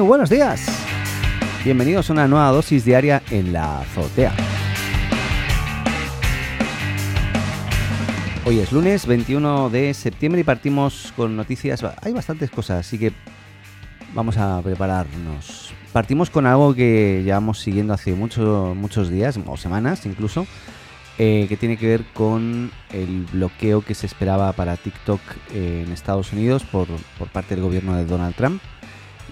Buenos días. Bienvenidos a una nueva dosis diaria en la azotea. Hoy es lunes 21 de septiembre y partimos con noticias. Hay bastantes cosas, así que vamos a prepararnos. Partimos con algo que llevamos siguiendo hace muchos muchos días o semanas incluso, eh, que tiene que ver con el bloqueo que se esperaba para TikTok en Estados Unidos por parte del gobierno de Donald Trump.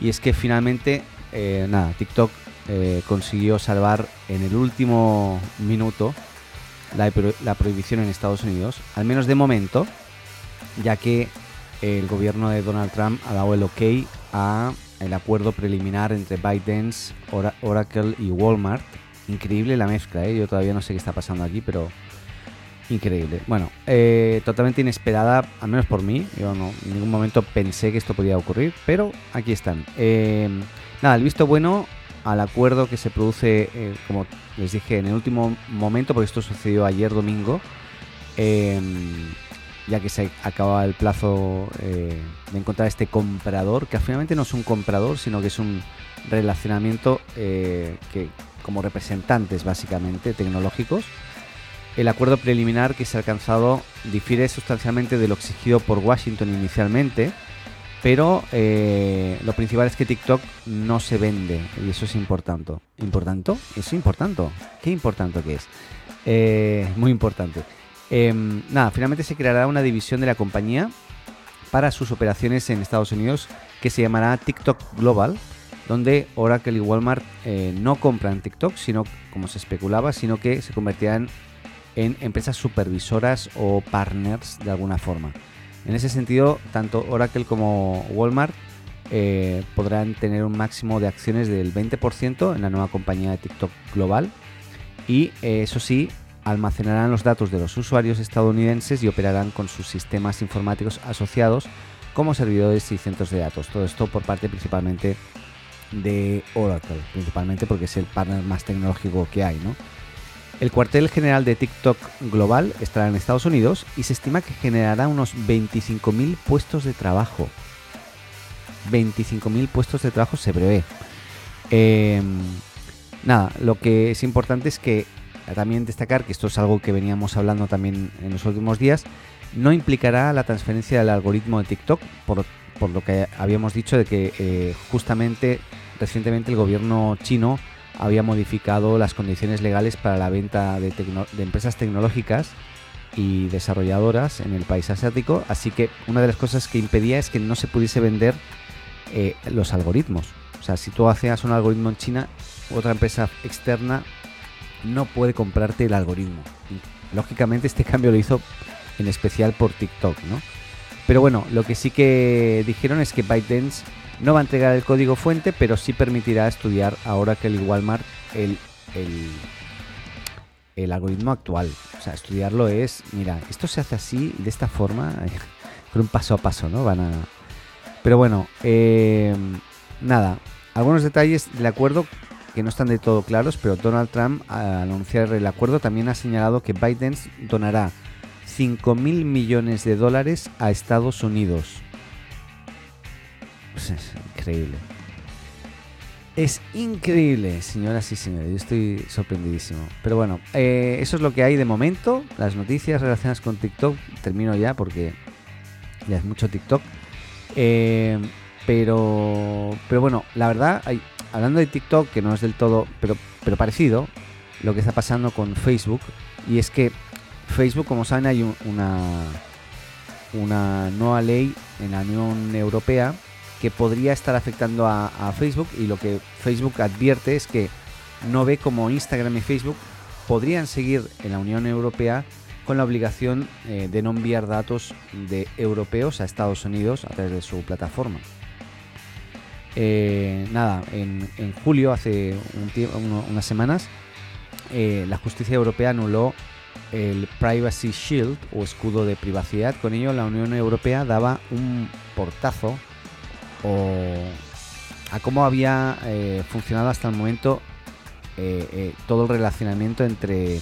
Y es que finalmente, eh, nada, TikTok eh, consiguió salvar en el último minuto la, prohibición en Estados Unidos, al menos de momento, ya que el gobierno de Donald Trump ha dado el ok a el acuerdo preliminar entre ByteDance, Oracle y Walmart. Increíble la mezcla, ¿eh? yo todavía no sé qué está pasando aquí, pero increíble. Bueno, eh, totalmente inesperada, al menos por mí. Yo no, en ningún momento pensé que esto podía ocurrir, pero aquí están. Eh, nada, el visto bueno al acuerdo que se produce, eh, como les dije, en el último momento, porque esto sucedió ayer domingo, ya que se acababa el plazo de encontrar este comprador, que finalmente no es un comprador, sino que es un relacionamiento que como representantes básicamente tecnológicos el acuerdo preliminar que se ha alcanzado difiere sustancialmente de lo exigido por Washington inicialmente, pero eh, lo principal es que TikTok no se vende y eso es importante. ¿Importante? Es importante. ¿Qué importante que es? Eh, muy importante. Em, nada, finalmente se creará una división de la compañía para sus operaciones en Estados Unidos que se llamará TikTok Global, donde Oracle y Walmart eh, no compran TikTok, sino como se especulaba, sino que se convertirán en empresas supervisoras o partners de alguna forma. En ese sentido, tanto Oracle como Walmart eh, podrán tener un máximo de acciones del 20% en la nueva compañía de TikTok global y eh, eso sí, almacenarán los datos de los usuarios estadounidenses y operarán con sus sistemas informáticos asociados como servidores y centros de datos. Todo esto por parte principalmente de Oracle, principalmente porque es el partner más tecnológico que hay, ¿no? El cuartel general de TikTok global estará en Estados Unidos y se estima que generará unos 25.000 puestos de trabajo. 25.000 puestos de trabajo se prevé. Em, nada, lo que es importante es que también destacar que esto es algo que veníamos hablando también en los últimos días, no implicará la transferencia del algoritmo de TikTok, por, lo que habíamos dicho de que eh, justamente recientemente el gobierno chino había modificado las condiciones legales para la venta de, empresas tecnológicas y desarrolladoras en el país asiático, así que una de las cosas que impedía es que no se pudiese vender eh, los algoritmos. O sea, si tú hacías un algoritmo en China, otra empresa externa no puede comprarte el algoritmo. lógicamente este cambio lo hizo en especial por TikTok, ¿no? Pero bueno, lo que sí que dijeron es que ByteDance no va a entregar el código fuente, pero sí permitirá estudiar ahora que el Walmart el, el, algoritmo actual. O sea, estudiarlo es, mira, esto se hace así, de esta forma, con un paso a paso, ¿no? Van a... Pero bueno, eh, nada, algunos detalles del acuerdo que no están de todo claros, pero Donald Trump al anunciar el acuerdo también ha señalado que Biden donará 5 mil millones de dólares a Estados Unidos es increíble. Es increíble, señoras y señores. Yo estoy sorprendidísimo. Pero bueno, eh, eso es lo que hay de momento. Las noticias relacionadas con TikTok. Termino ya porque ya es mucho TikTok. Eh, pero, pero bueno, la verdad, hay, hablando de TikTok, que no es del todo, pero, pero parecido, lo que está pasando con Facebook. Y es que Facebook, como saben, hay una, una nueva ley en la Unión Europea que podría estar afectando a, Facebook y lo que Facebook advierte es que no ve como Instagram y Facebook podrían seguir en la Unión Europea con la obligación eh, de no enviar datos de europeos a Estados Unidos a través de su plataforma. Eh, nada, en, julio, hace unas semanas, eh, la justicia europea anuló el Privacy Shield o escudo de privacidad. Con ello, la Unión Europea daba un portazo o a cómo había eh, funcionado hasta el momento eh, eh, todo el relacionamiento entre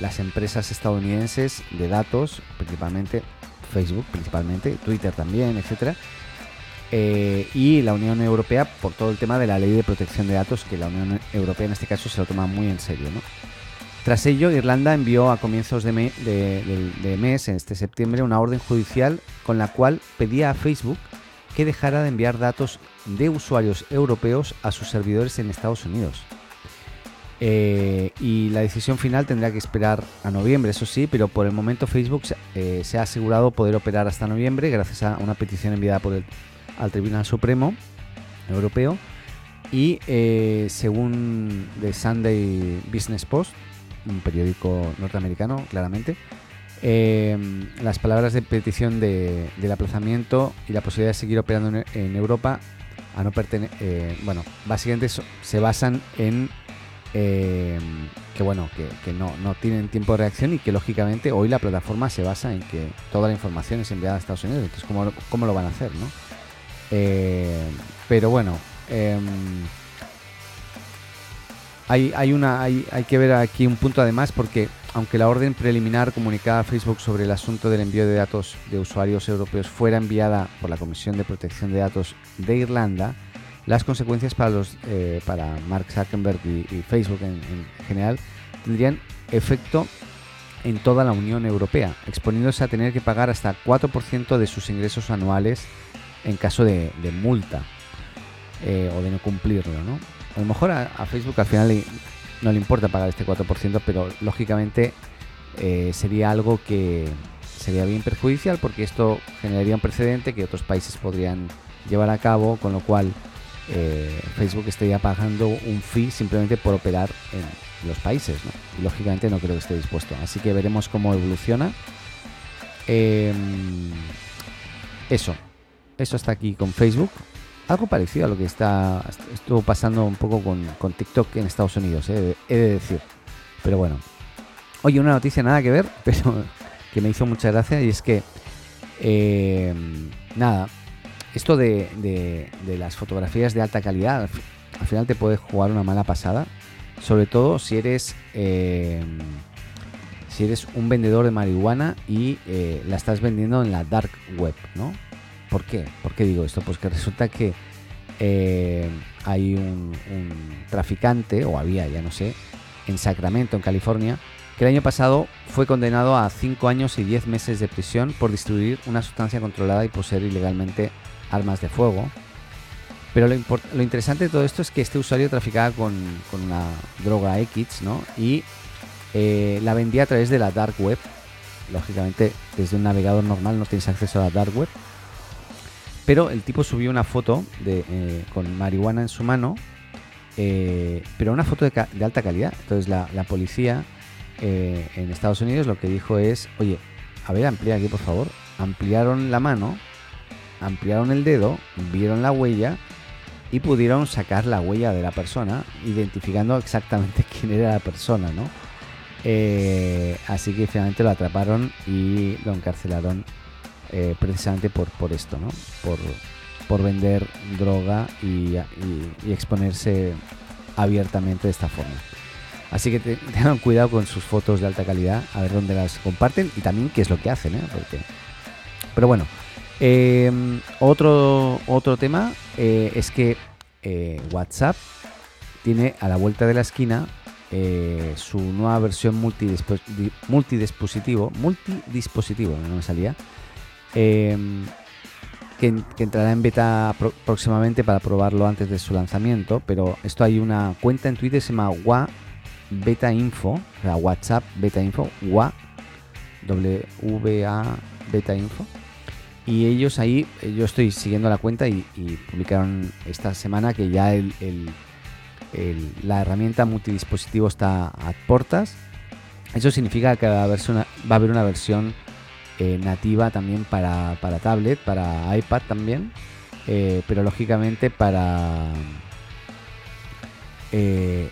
las empresas estadounidenses de datos, principalmente Facebook, principalmente Twitter también, etcétera, eh, y la Unión Europea por todo el tema de la ley de protección de datos, que la Unión Europea en este caso se lo toma muy en serio. Tras ello, Irlanda envió a comienzos de, de, mes, en este septiembre, una orden judicial con la cual pedía a Facebook que dejara de enviar datos de usuarios europeos a sus servidores en Estados Unidos. Eh, y la decisión final tendrá que esperar a noviembre, eso sí, pero por el momento Facebook eh, se ha asegurado poder operar hasta noviembre gracias a una petición enviada por el, al Tribunal Supremo Europeo. Y eh, según The Sunday Business Post, un periódico norteamericano, claramente, las palabras de petición de, del aplazamiento y la posibilidad de seguir operando en, Europa a no bueno, básicamente se basan en eh, que bueno, que, no, no, tienen tiempo de reacción y que lógicamente hoy la plataforma se basa en que toda la información es enviada a Estados Unidos. Entonces, ¿cómo, cómo lo van a hacer? ¿no? Eh, pero bueno, em, hay, hay, una, hay, que ver aquí un punto además porque aunque la orden preliminar comunicada a Facebook sobre el asunto del envío de datos de usuarios europeos fuera enviada por la Comisión de Protección de Datos de Irlanda, las consecuencias para, los, eh, para Mark Zuckerberg y, Facebook en, general tendrían efecto en toda la Unión Europea, exponiéndose a tener que pagar hasta 4% de sus ingresos anuales en caso de, multa eh, o de no cumplirlo. ¿no? A lo mejor a, Facebook al final no le importa pagar este 4%, pero lógicamente eh, sería algo que sería bien perjudicial porque esto generaría un precedente que otros países podrían llevar a cabo, con lo cual eh, Facebook estaría pagando un fee simplemente por operar en los países. Y lógicamente no creo que esté dispuesto. Así que veremos cómo evoluciona. Em, eso. Eso está aquí con Facebook. Algo parecido a lo que está estuvo pasando un poco con, TikTok en Estados Unidos, eh, he de decir. Pero bueno. Oye, una noticia nada que ver, pero que me hizo mucha gracia y es que em, nada, esto de, las fotografías de alta calidad al final te puede jugar una mala pasada, sobre todo si eres eh, si eres un vendedor de marihuana y eh, la estás vendiendo en la dark web, ¿no? ¿Por qué? ¿Por qué digo esto? Pues que resulta que eh, hay un, traficante, o había, ya no sé, en Sacramento, en California, que el año pasado fue condenado a 5 años y 10 meses de prisión por distribuir una sustancia controlada y poseer ilegalmente armas de fuego. Pero lo, lo, interesante de todo esto es que este usuario traficaba con, una droga X, ¿no? Y eh, la vendía a través de la dark web. Lógicamente, desde un navegador normal no tienes acceso a la dark web. Pero el tipo subió una foto de, eh, con marihuana en su mano, eh, pero una foto de, de, alta calidad. Entonces la, policía en Estados Unidos lo que dijo es, oye, a ver, amplía aquí por favor. Ampliaron la mano ampliaron el dedo, vieron la huella y pudieron sacar la huella de la persona, identificando exactamente quién era la persona, ¿no? Eh, así que finalmente lo atraparon y lo encarcelaron eh, precisamente por, por esto, ¿no? Por, por vender droga y, exponerse abiertamente de esta forma. Así que tengan cuidado con sus fotos de alta calidad, a ver dónde las comparten y también qué es lo que hacen, ¿eh? Porque... Pero bueno, Em, otro, otro tema eh, es que WhatsApp tiene a la vuelta de la esquina su nueva versión multidispositivo, multidispositivo, no me salía, em, que, entrará en beta próximamente para probarlo antes de su lanzamiento, pero esto hay una cuenta en Twitter se llama WA Beta Info, o sea, WhatsApp Beta Info, WA, W A Beta Info y ellos ahí, eh, yo estoy siguiendo la cuenta y, publicaron esta semana que ya la herramienta multidispositivo está a portas. Eso significa que va a haber una versión eh, nativa también para, tablet, para iPad también, eh, pero lógicamente para...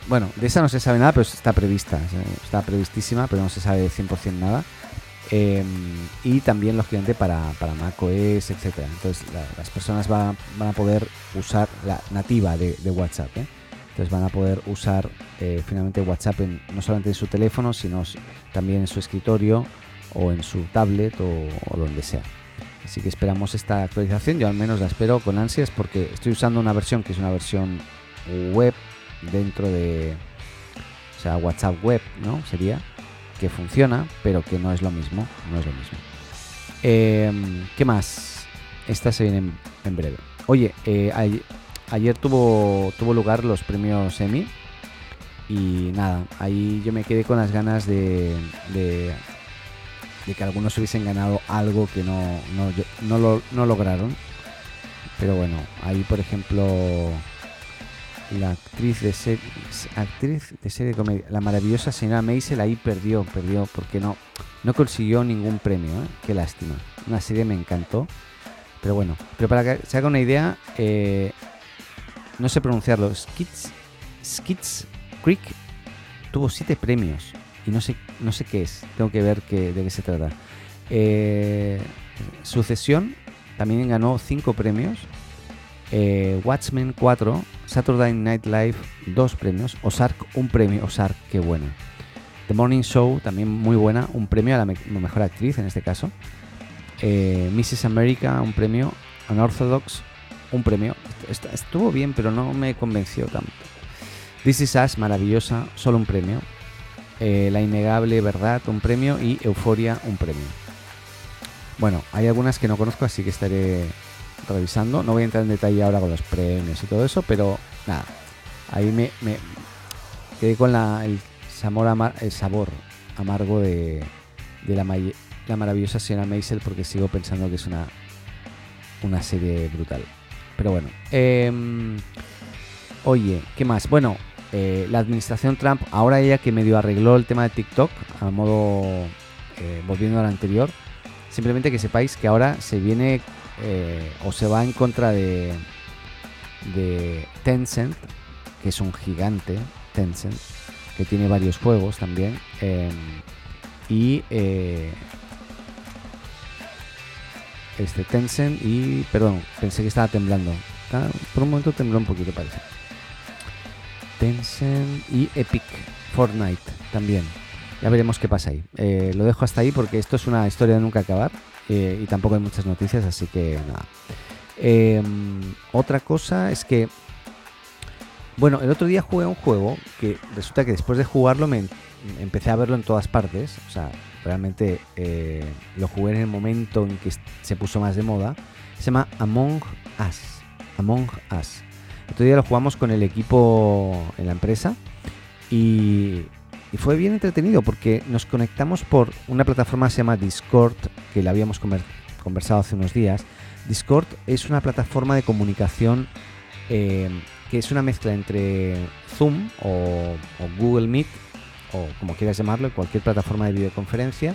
bueno, de esa no se sabe nada, pero está prevista, está previstísima, pero no se sabe 100% nada. Em, y también, lógicamente, para, para macOS, etcétera. Entonces, las personas van, a poder usar la nativa de, WhatsApp. ¿eh? Entonces, van a poder usar eh, finalmente WhatsApp no solamente en su teléfono, sino también en su escritorio o en su tablet o, donde sea. Así que esperamos esta actualización. Yo al menos la espero con ansias porque estoy usando una versión que es una versión web dentro de, o sea, WhatsApp web, ¿no? Sería que funciona, pero que no es lo mismo, no es lo mismo. Em, ¿Qué más? Esta se viene en, breve. Oye, eh, ayer tuvo, tuvo lugar los premios Emmy y nada, ahí yo me quedé con las ganas de, de, que algunos hubiesen ganado algo que no, no, lo, no lograron. Pero bueno, ahí por ejemplo la actriz de serie, actriz de serie de comedia, la maravillosa señora Maisel ahí perdió, perdió porque no, no consiguió ningún premio, ¿eh? qué lástima. Una serie me encantó, pero bueno, pero para que se haga una idea, eh, no sé pronunciarlo, Skits, Skits Creek tuvo siete premios no sé, no sé qué es, tengo que ver qué, de qué se trata. Eh, Sucesión también ganó cinco premios eh, Watchmen 4, Saturday Night Live 2 premios, Ozark un premio, Ozark, qué bueno. The Morning Show también muy buena, un premio a la mejor actriz en este caso. Eh, Mrs. America un premio, Unorthodox un premio. Estuvo bien, pero no me convenció tanto. This Is Us, maravillosa, solo un premio. Eh, la Innegable Verdad, un premio. Y Euforia, un premio. Bueno, hay algunas que no conozco, así que estaré revisando. No voy a entrar en detalle ahora con los premios y todo eso, pero nada. Ahí me, quedé con la, el, sabor el sabor amargo de, la, la, maravillosa señora Maisel porque sigo pensando que es una, una serie brutal. Pero bueno. Em, oye, ¿qué más? Bueno, eh, la administración Trump, ahora ya que medio arregló el tema de TikTok, a modo eh, volviendo al anterior, simplemente que sepáis que ahora se viene eh, o se va en contra de, Tencent, que es un gigante, Tencent, que tiene varios juegos también. Em, y eh, este Tencent y, perdón, pensé que estaba temblando. Por un momento tembló un poquito, parece. Tencent y Epic Fortnite también. Ya veremos qué pasa ahí. Eh, lo dejo hasta ahí porque esto es una historia de nunca acabar. Eh, y tampoco hay muchas noticias, así que nada. Em, otra cosa es que, bueno, el otro día jugué un juego que resulta que después de jugarlo me empecé a verlo en todas partes, o sea, realmente eh, lo jugué en el momento en que se puso más de moda. Se llama Among Us. Among Us. Otro día lo jugamos con el equipo en la empresa y fue bien entretenido porque nos conectamos por una plataforma que se llama Discord, que la habíamos conversado hace unos días. Discord es una plataforma de comunicación eh, que es una mezcla entre Zoom o, Google Meet, o como quieras llamarlo, cualquier plataforma de videoconferencia,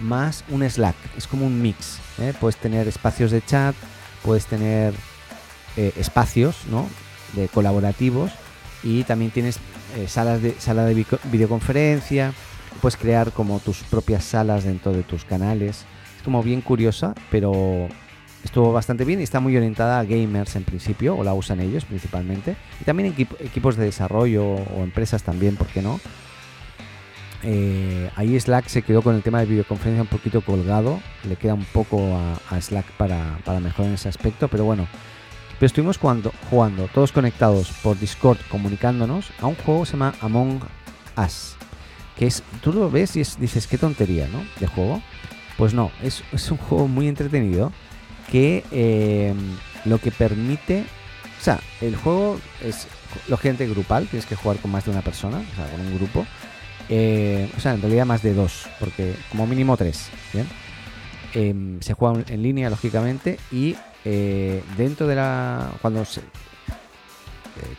más un Slack. Es como un mix. ¿eh? Puedes tener espacios de chat, puedes tener eh, espacios ¿no? De colaborativos y también tienes eh, salas de, sala de videoconferencia, puedes crear como tus propias salas dentro de tus canales. Es como bien curiosa, pero estuvo bastante bien y está muy orientada a gamers en principio, o la usan ellos principalmente. Y también equipos de desarrollo o empresas también, ¿por qué no? Eh, ahí Slack se quedó con el tema de videoconferencia un poquito colgado, le queda un poco a, Slack para, para mejorar en ese aspecto, pero bueno, pero estuvimos jugando, jugando todos conectados por Discord, comunicándonos a un juego que se llama Among Us. Que es, tú lo ves y dices, qué tontería, ¿no? De juego. Pues no, es, un juego muy entretenido que eh, lo que permite. O sea, el juego es lógicamente grupal, tienes que jugar con más de una persona, o sea, con un grupo. Eh, o sea, en realidad más de dos, porque como mínimo tres, ¿bien? Em, se juega en línea, lógicamente, y eh, dentro de la. Cuando eh,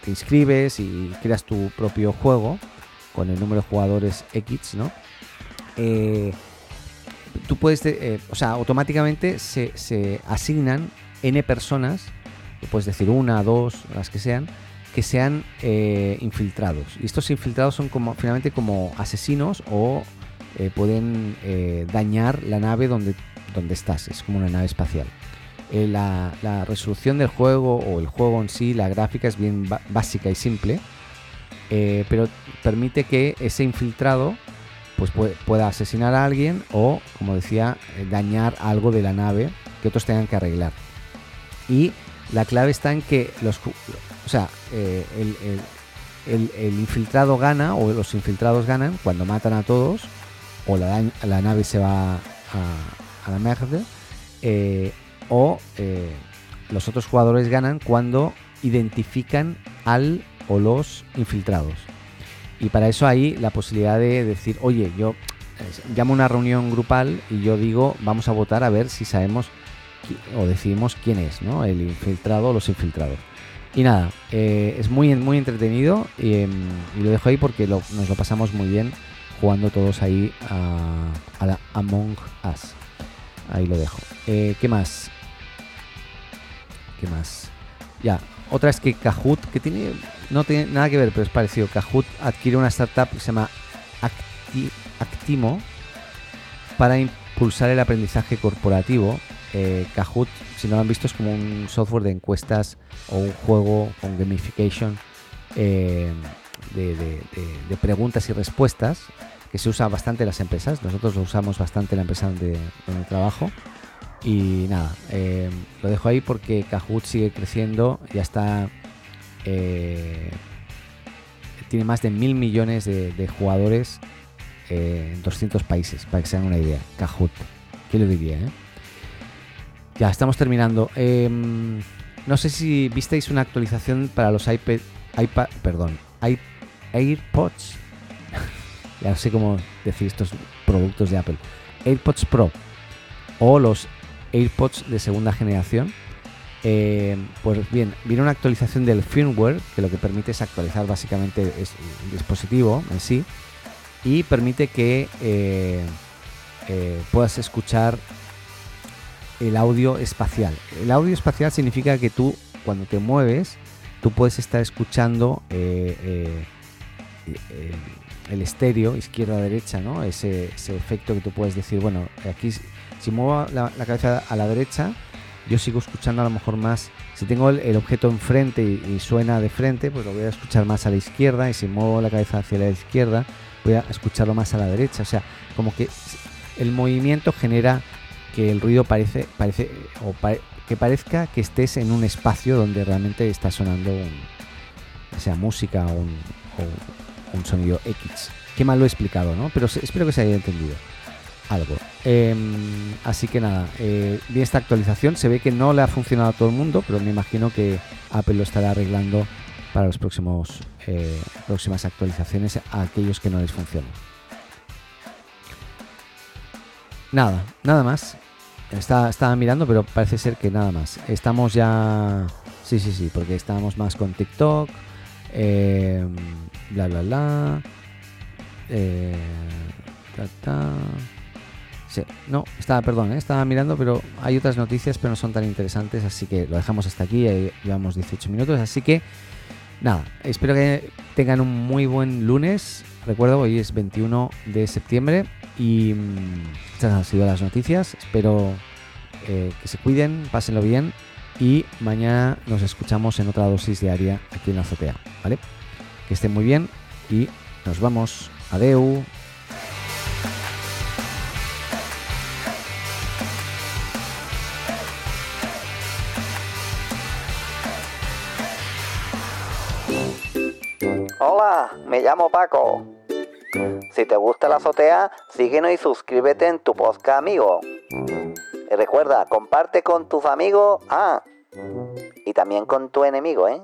te inscribes y creas tu propio juego con el número de jugadores X, ¿no? Eh, tú puedes, o sea, automáticamente se, asignan N personas, puedes decir una, dos, las que sean, que sean infiltrados. Y estos infiltrados son como finalmente como asesinos o pueden dañar la nave donde, donde estás. Es como una nave espacial. Eh, la, resolución del juego o el juego en sí, la gráfica es bien básica y simple, eh, pero permite que ese infiltrado pues pueda asesinar a alguien o, como decía, eh, dañar algo de la nave que otros tengan que arreglar. Y la clave está en que los, o sea, eh, el, infiltrado gana o los infiltrados ganan cuando matan a todos o la, la nave se va a, a la mierda eh, o eh, los otros jugadores ganan cuando identifican al o los infiltrados. Y para eso hay la posibilidad de decir, oye, yo llamo a una reunión grupal y yo digo, vamos a votar a ver si sabemos o decidimos quién es, ¿no? El infiltrado o los infiltrados. Y nada, eh, es muy, muy entretenido em, y, lo dejo ahí porque nos lo pasamos muy bien jugando todos ahí a, la Among Us. Ahí lo dejo. Eh, ¿Qué más? ¿Qué más? Ya, otra es que Kahoot, que tiene no tiene nada que ver, pero es parecido. Kahoot adquiere una startup que se llama Actimo para impulsar el aprendizaje corporativo. Eh, Kahoot, si no lo han visto, es como un software de encuestas o un juego con gamification eh, de, preguntas y respuestas que se usa bastante en las empresas. Nosotros lo usamos bastante en la empresa donde, donde trabajo. Y nada, eh, lo dejo ahí porque Kahoot sigue creciendo, ya está eh, tiene más de mil millones de, jugadores eh, en 200 países, para que se hagan una idea. Kahoot, ¿qué lo diría? Ya, estamos terminando. Em, no sé si visteis una actualización para los iPad, iPad perdón, AirPods. Ya sé cómo decir estos productos de Apple. AirPods Pro o los AirPods de segunda generación eh, pues bien, viene una actualización del firmware que lo que permite es actualizar básicamente el dispositivo en sí y permite que eh, eh, puedas escuchar el audio espacial. El audio espacial significa que tú cuando te mueves tú puedes estar escuchando el estéreo izquierda-derecha, ¿no? Ese, efecto que tú puedes decir, bueno, aquí si muevo la cabeza a la derecha, yo sigo escuchando a lo mejor más, si tengo el, objeto enfrente y, suena de frente, pues lo voy a escuchar más a la izquierda y si muevo la cabeza hacia la izquierda, voy a escucharlo más a la derecha. O sea, como que el movimiento genera que el ruido parece, parece o que parezca que estés en un espacio donde realmente está sonando sea música o un, o un sonido X. Qué mal lo he explicado, ¿no? Pero espero que se haya entendido algo. Em, así que nada, eh, vi esta actualización. Se ve que no le ha funcionado a todo el mundo, pero me imagino que Apple lo estará arreglando para las próximos eh, próximas actualizaciones a aquellos que no les funcionen. Nada, nada más. estaba mirando, pero parece ser que nada más. Estamos ya. Sí, sí, sí, porque estábamos más con TikTok. Em, bla, bla, bla. Eh, ta, Sí, no, estaba, perdón, ¿eh? estaba mirando, pero hay otras noticias, pero no son tan interesantes, así que lo dejamos hasta aquí, llevamos 18 minutos, así que nada, espero que tengan un muy buen lunes, recuerdo, hoy es 21 de septiembre y mm, estas han sido las noticias, espero eh, que se cuiden, pásenlo bien y mañana nos escuchamos en otra dosis diaria aquí en la azotea, ¿vale? Que estén muy bien y nos vamos. Adeu. Hola, me llamo Paco. Si te gusta la azotea, síguenos y suscríbete en tu podcast amigo. Recuerda, comparte con tus amigos, ah, y también con tu enemigo, ¿eh?